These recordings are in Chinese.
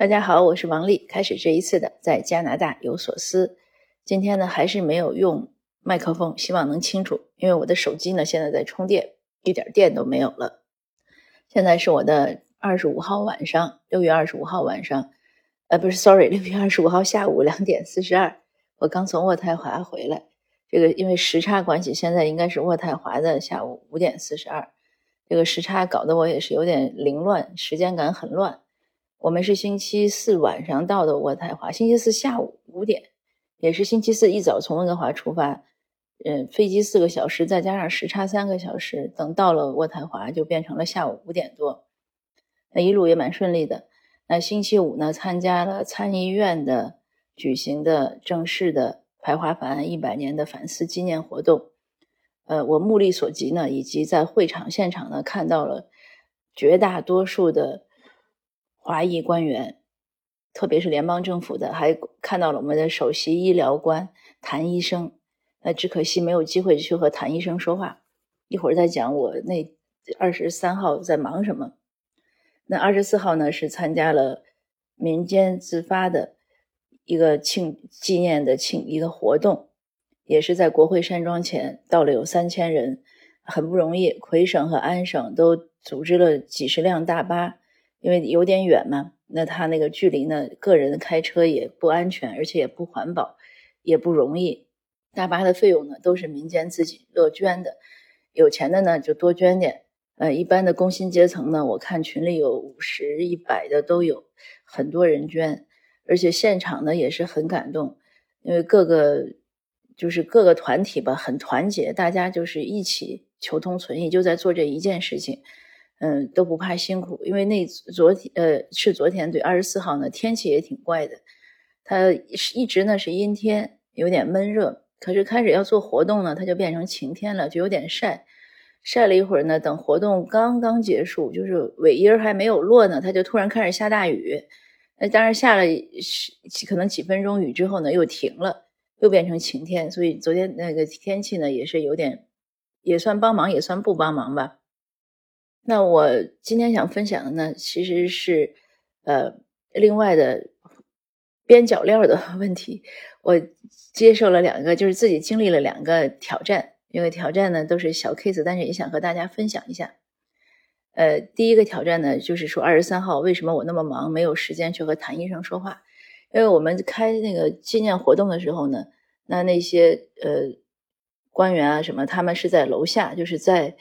大家好，我是王丽。开始这一次的在加拿大有所思。今天呢，还是没有用麦克风，希望能清楚，因为我的手机呢现在在充电，一点电都没有了。现在是我的二十五号晚上，六月二十五号晚上，呃，不是，sorry，六月二十五号下午两点四十二，我刚从渥太华回来。这个因为时差关系，现在应该是渥太华的下午五点四十二。这个时差搞得我也是有点凌乱，时间感很乱。我们是星期四晚上到的渥太华，星期四下午五点，也是星期四一早从温哥华出发，嗯，飞机四个小时，再加上时差三个小时，等到了渥太华就变成了下午五点多，那一路也蛮顺利的。那星期五呢，参加了参议院的举行的正式的排华法案一百年的反思纪念活动，呃，我目力所及呢，以及在会场现场呢，看到了绝大多数的。华裔官员，特别是联邦政府的，还看到了我们的首席医疗官谭医生。那只可惜没有机会去和谭医生说话。一会儿再讲我那二十三号在忙什么。那二十四号呢，是参加了民间自发的一个庆纪念的庆一个活动，也是在国会山庄前到了有三千人，很不容易。魁省和安省都组织了几十辆大巴。因为有点远嘛，那他那个距离呢，个人开车也不安全，而且也不环保，也不容易。大巴的费用呢，都是民间自己乐捐的，有钱的呢就多捐点。呃，一般的工薪阶层呢，我看群里有五十、一百的都有，很多人捐，而且现场呢也是很感动，因为各个就是各个团体吧，很团结，大家就是一起求同存异，就在做这一件事情。嗯，都不怕辛苦，因为那昨天呃是昨天对二十四号呢，天气也挺怪的，它是一直呢是阴天，有点闷热，可是开始要做活动呢，它就变成晴天了，就有点晒，晒了一会儿呢，等活动刚刚结束，就是尾音还没有落呢，它就突然开始下大雨，那当然下了可能几分钟雨之后呢，又停了，又变成晴天，所以昨天那个天气呢也是有点，也算帮忙，也算不帮忙吧。那我今天想分享的呢，其实是，呃，另外的边角料的问题。我接受了两个，就是自己经历了两个挑战。因为挑战呢都是小 case，但是也想和大家分享一下。呃，第一个挑战呢，就是说二十三号为什么我那么忙，没有时间去和谭医生说话？因为我们开那个纪念活动的时候呢，那那些呃官员啊什么，他们是在楼下，就是在。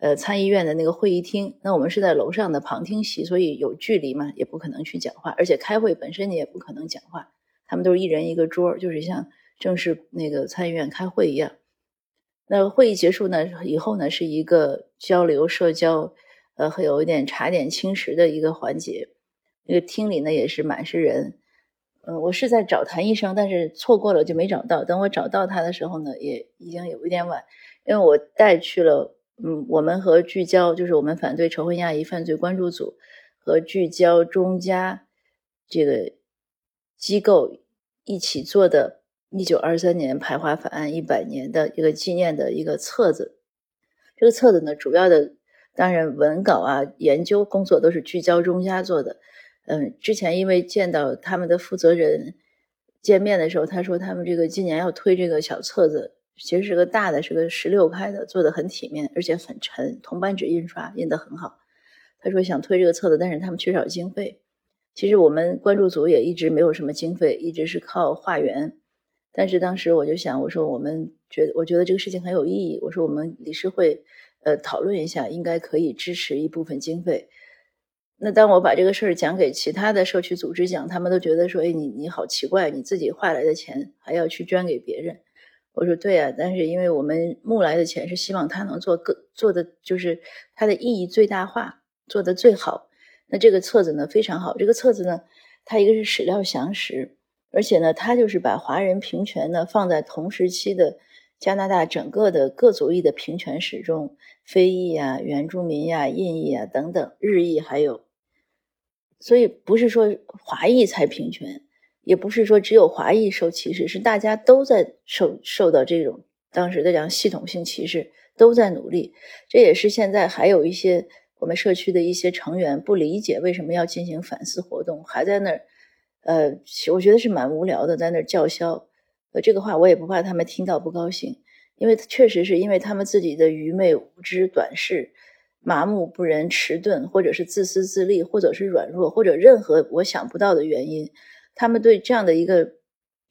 呃，参议院的那个会议厅，那我们是在楼上的旁听席，所以有距离嘛，也不可能去讲话。而且开会本身你也不可能讲话，他们都是一人一个桌，就是像正式那个参议院开会一样。那会议结束呢以后呢，是一个交流社交，呃，会有一点茶点轻食的一个环节。那个厅里呢也是满是人。嗯，我是在找谭医生，但是错过了就没找到。等我找到他的时候呢，也已经有一点晚，因为我带去了。嗯，我们和聚焦就是我们反对仇恨亚裔犯罪关注组和聚焦中加这个机构一起做的1923年排华法案一百年的一个纪念的一个册子。这个册子呢，主要的当然文稿啊、研究工作都是聚焦中加做的。嗯，之前因为见到他们的负责人见面的时候，他说他们这个今年要推这个小册子。其实是个大的，是个十六开的，做的很体面，而且很沉，铜版纸印刷印的很好。他说想推这个册子，但是他们缺少经费。其实我们关注组也一直没有什么经费，一直是靠化缘。但是当时我就想，我说我们觉得，我觉得这个事情很有意义。我说我们理事会呃讨论一下，应该可以支持一部分经费。那当我把这个事儿讲给其他的社区组织讲，他们都觉得说，哎，你你好奇怪，你自己换来的钱还要去捐给别人。我说对啊，但是因为我们募来的钱是希望他能做更做的，就是它的意义最大化，做的最好。那这个册子呢非常好，这个册子呢，它一个是史料详实，而且呢，它就是把华人平权呢放在同时期的加拿大整个的各族裔的平权史中，非裔啊、原住民呀、印裔啊等等，日裔还有，所以不是说华裔才平权。也不是说只有华裔受歧视，是大家都在受受到这种当时的这样系统性歧视，都在努力。这也是现在还有一些我们社区的一些成员不理解为什么要进行反思活动，还在那儿，呃，我觉得是蛮无聊的，在那儿叫嚣。呃，这个话我也不怕他们听到不高兴，因为确实是因为他们自己的愚昧无知、短视、麻木不仁、迟钝，或者是自私自利，或者是软弱，或者任何我想不到的原因，他们对这样的一个，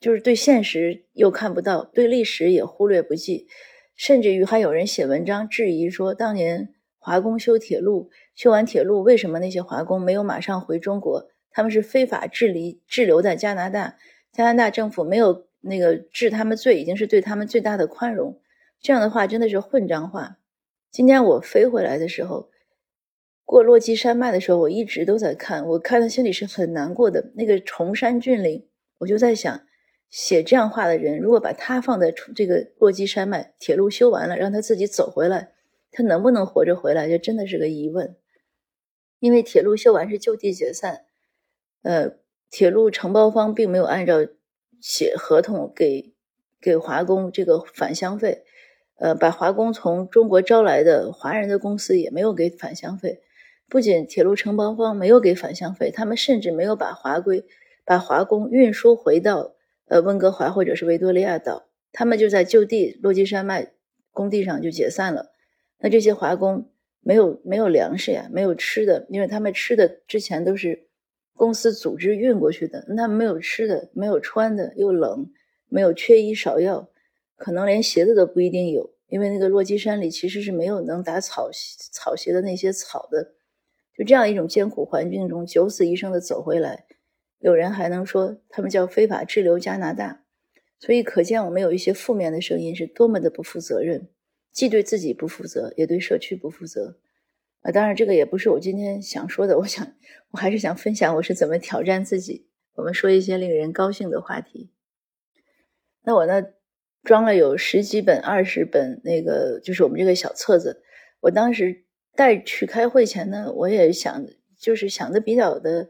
就是对现实又看不到，对历史也忽略不计，甚至于还有人写文章质疑说，当年华工修铁路，修完铁路，为什么那些华工没有马上回中国？他们是非法滞离滞留在加拿大，加拿大政府没有。那个治他们罪已经是对他们最大的宽容，这样的话真的是混账话。今天我飞回来的时候，过落基山脉的时候，我一直都在看，我看到心里是很难过的。那个崇山峻岭，我就在想，写这样话的人，如果把他放在这个落基山脉，铁路修完了，让他自己走回来，他能不能活着回来，这真的是个疑问。因为铁路修完是就地解散，呃，铁路承包方并没有按照。写合同给给华工这个返乡费，呃，把华工从中国招来的华人的公司也没有给返乡费。不仅铁路承包方没有给返乡费，他们甚至没有把华规把华工运输回到呃温哥华或者是维多利亚岛，他们就在就地落基山脉工地上就解散了。那这些华工没有没有粮食呀，没有吃的，因为他们吃的之前都是。公司组织运过去的，那没有吃的，没有穿的，又冷，没有缺衣少药，可能连鞋子都不一定有，因为那个落基山里其实是没有能打草草鞋的那些草的。就这样一种艰苦环境中，九死一生的走回来，有人还能说他们叫非法滞留加拿大，所以可见我们有一些负面的声音是多么的不负责任，既对自己不负责，也对社区不负责。啊，当然，这个也不是我今天想说的。我想，我还是想分享我是怎么挑战自己。我们说一些令人高兴的话题。那我呢，装了有十几本、二十本，那个就是我们这个小册子。我当时带去开会前呢，我也想，就是想的比较的，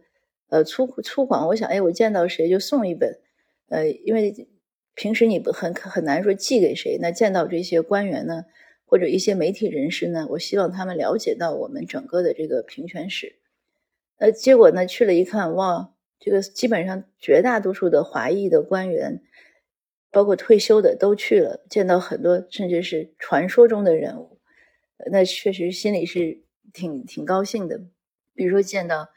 呃，粗粗犷。我想，哎，我见到谁就送一本，呃，因为平时你不很很难说寄给谁。那见到这些官员呢？或者一些媒体人士呢，我希望他们了解到我们整个的这个平权史。呃，结果呢去了一看，哇，这个基本上绝大多数的华裔的官员，包括退休的都去了，见到很多甚至是传说中的人物，那确实心里是挺挺高兴的。比如说见到，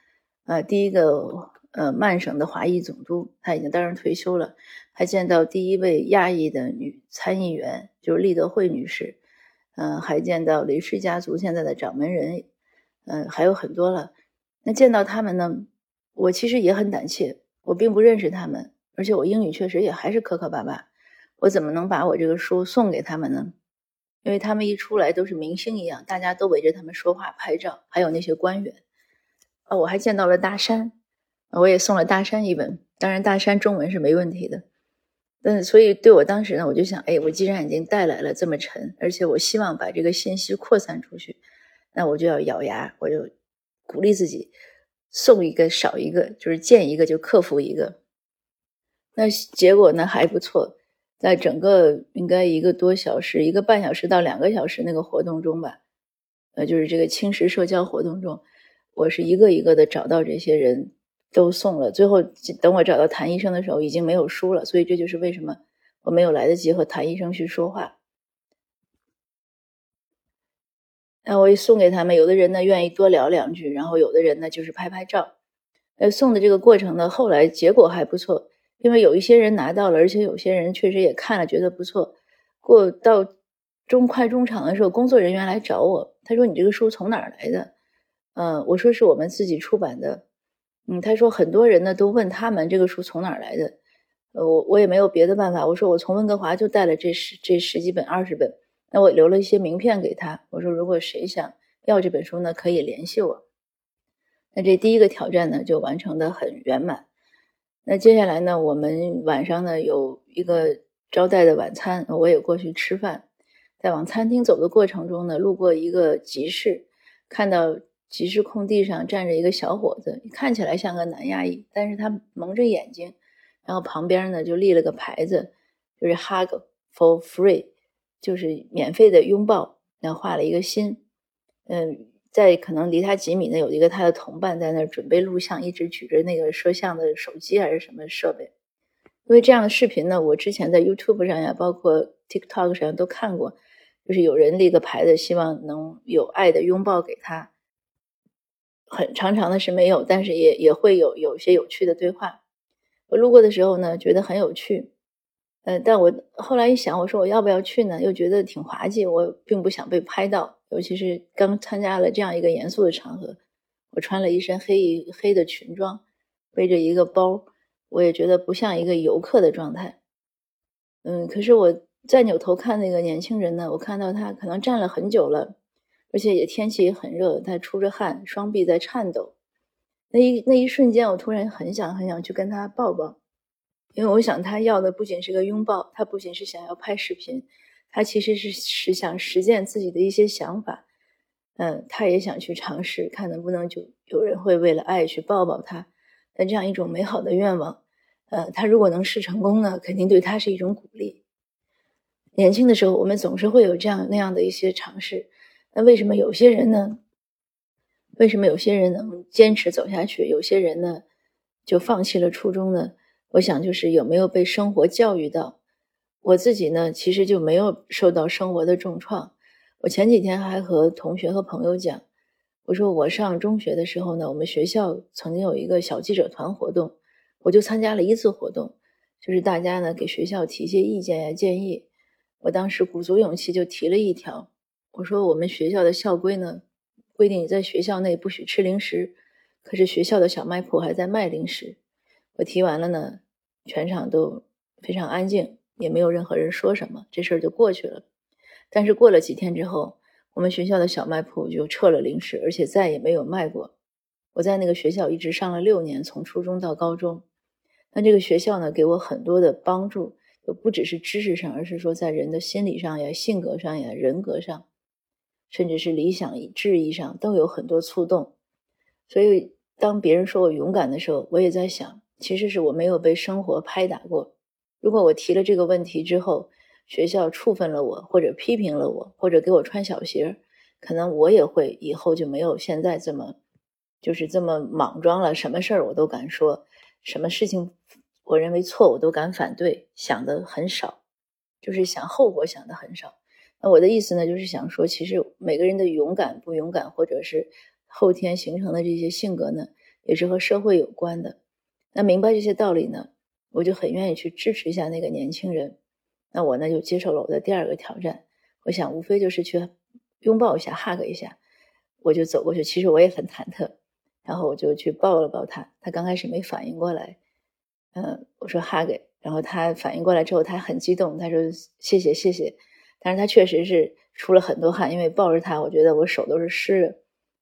呃，第一个呃曼省的华裔总督，他已经当然退休了，还见到第一位亚裔的女参议员，就是利德惠女士。嗯，还见到雷氏家族现在的掌门人，嗯，还有很多了。那见到他们呢，我其实也很胆怯。我并不认识他们，而且我英语确实也还是磕磕巴巴。我怎么能把我这个书送给他们呢？因为他们一出来都是明星一样，大家都围着他们说话、拍照，还有那些官员。啊，我还见到了大山，我也送了大山一本。当然，大山中文是没问题的。嗯，所以对我当时呢，我就想，哎，我既然已经带来了这么沉，而且我希望把这个信息扩散出去，那我就要咬牙，我就鼓励自己，送一个少一个，就是见一个就克服一个。那结果呢还不错，在整个应该一个多小时、一个半小时到两个小时那个活动中吧，呃，就是这个青石社交活动中，我是一个一个的找到这些人。都送了，最后等我找到谭医生的时候，已经没有书了，所以这就是为什么我没有来得及和谭医生去说话。那我也送给他们，有的人呢愿意多聊两句，然后有的人呢就是拍拍照。呃，送的这个过程呢，后来结果还不错，因为有一些人拿到了，而且有些人确实也看了，觉得不错。过到中快中场的时候，工作人员来找我，他说：“你这个书从哪儿来的？”嗯，我说：“是我们自己出版的。”嗯，他说很多人呢都问他们这个书从哪儿来的，呃，我我也没有别的办法，我说我从温哥华就带了这十这十几本二十本，那我留了一些名片给他，我说如果谁想要这本书呢，可以联系我。那这第一个挑战呢就完成的很圆满。那接下来呢，我们晚上呢有一个招待的晚餐，我也过去吃饭，在往餐厅走的过程中呢，路过一个集市，看到。集市空地上站着一个小伙子，看起来像个男亚裔，但是他蒙着眼睛，然后旁边呢就立了个牌子，就是 “hug for free”，就是免费的拥抱，然后画了一个心。嗯，在可能离他几米呢，有一个他的同伴在那儿准备录像，一直举着那个摄像的手机还是什么设备。因为这样的视频呢，我之前在 YouTube 上呀，包括 TikTok 上都看过，就是有人立个牌子，希望能有爱的拥抱给他。很长长的是没有，但是也也会有有些有趣的对话。我路过的时候呢，觉得很有趣。呃，但我后来一想，我说我要不要去呢？又觉得挺滑稽，我并不想被拍到，尤其是刚参加了这样一个严肃的场合，我穿了一身黑黑的裙装，背着一个包。我也觉得不像一个游客的状态，嗯，可是我再扭头看那个年轻人呢，我看到他可能站了很久了，而且也天气也很热，他出着汗，双臂在颤抖。那一那一瞬间，我突然很想很想去跟他抱抱，因为我想他要的不仅是个拥抱，他不仅是想要拍视频，他其实是是想实践自己的一些想法，嗯，他也想去尝试，看能不能就有人会为了爱去抱抱他。的这样一种美好的愿望，呃，他如果能试成功呢，肯定对他是一种鼓励。年轻的时候，我们总是会有这样那样的一些尝试。那为什么有些人呢？为什么有些人能坚持走下去，有些人呢就放弃了初衷呢？我想就是有没有被生活教育到。我自己呢，其实就没有受到生活的重创。我前几天还和同学和朋友讲。我说我上中学的时候呢，我们学校曾经有一个小记者团活动，我就参加了一次活动，就是大家呢给学校提一些意见呀建议。我当时鼓足勇气就提了一条，我说我们学校的校规呢规定你在学校内不许吃零食，可是学校的小卖铺还在卖零食。我提完了呢，全场都非常安静，也没有任何人说什么，这事儿就过去了。但是过了几天之后。我们学校的小卖铺就撤了零食，而且再也没有卖过。我在那个学校一直上了六年，从初中到高中。那这个学校呢，给我很多的帮助，就不只是知识上，而是说在人的心理上呀、性格上呀、人格上，甚至是理想志意上，都有很多触动。所以，当别人说我勇敢的时候，我也在想，其实是我没有被生活拍打过。如果我提了这个问题之后，学校处分了我，或者批评了我，或者给我穿小鞋，可能我也会以后就没有现在这么，就是这么莽撞了。什么事儿我都敢说，什么事情我认为错我都敢反对，想的很少，就是想后果想的很少。那我的意思呢，就是想说，其实每个人的勇敢不勇敢，或者是后天形成的这些性格呢，也是和社会有关的。那明白这些道理呢，我就很愿意去支持一下那个年轻人。那我呢就接受了我的第二个挑战，我想无非就是去拥抱一下，hug 一下，我就走过去。其实我也很忐忑，然后我就去抱了抱他。他刚开始没反应过来，嗯，我说 hug，然后他反应过来之后，他很激动，他说谢谢谢谢。但是他确实是出了很多汗，因为抱着他，我觉得我手都是湿的。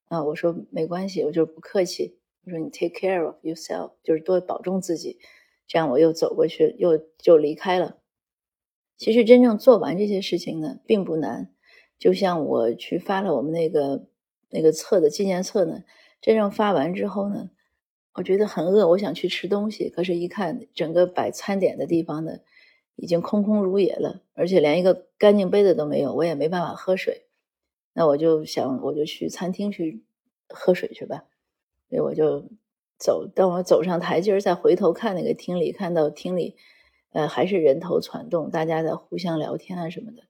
啊，我说没关系，我就不客气。我说你 take care of yourself，就是多保重自己。这样我又走过去，又就离开了。其实真正做完这些事情呢，并不难。就像我去发了我们那个那个册的纪念册呢，真正发完之后呢，我觉得很饿，我想去吃东西。可是，一看整个摆餐点的地方呢，已经空空如也了，而且连一个干净杯子都没有，我也没办法喝水。那我就想，我就去餐厅去喝水去吧。所以我就走，当我走上台阶再回头看那个厅里，看到厅里。呃，还是人头攒动，大家在互相聊天啊什么的，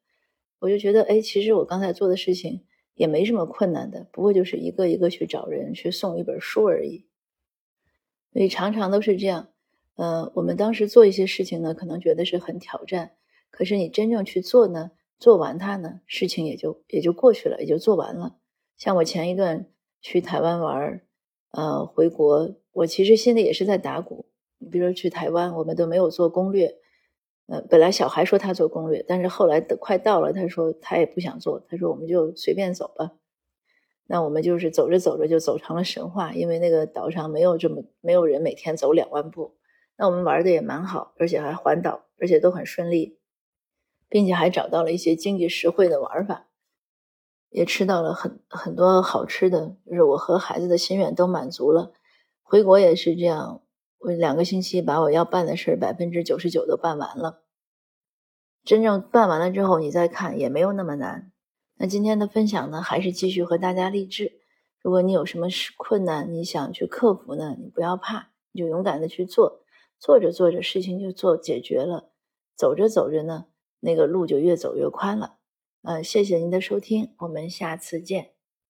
我就觉得，哎，其实我刚才做的事情也没什么困难的，不过就是一个一个去找人去送一本书而已。所以常常都是这样，呃，我们当时做一些事情呢，可能觉得是很挑战，可是你真正去做呢，做完它呢，事情也就也就过去了，也就做完了。像我前一段去台湾玩，呃，回国，我其实心里也是在打鼓。你比如说去台湾，我们都没有做攻略。呃，本来小孩说他做攻略，但是后来快到了，他说他也不想做，他说我们就随便走吧。那我们就是走着走着就走成了神话，因为那个岛上没有这么没有人每天走两万步。那我们玩的也蛮好，而且还环岛，而且都很顺利，并且还找到了一些经济实惠的玩法，也吃到了很很多好吃的，就是我和孩子的心愿都满足了。回国也是这样，我两个星期把我要办的事百分之九十九都办完了。真正办完了之后，你再看也没有那么难。那今天的分享呢，还是继续和大家励志。如果你有什么困难，你想去克服呢，你不要怕，你就勇敢的去做，做着做着事情就做解决了，走着走着呢，那个路就越走越宽了。嗯谢谢您的收听我们下次见。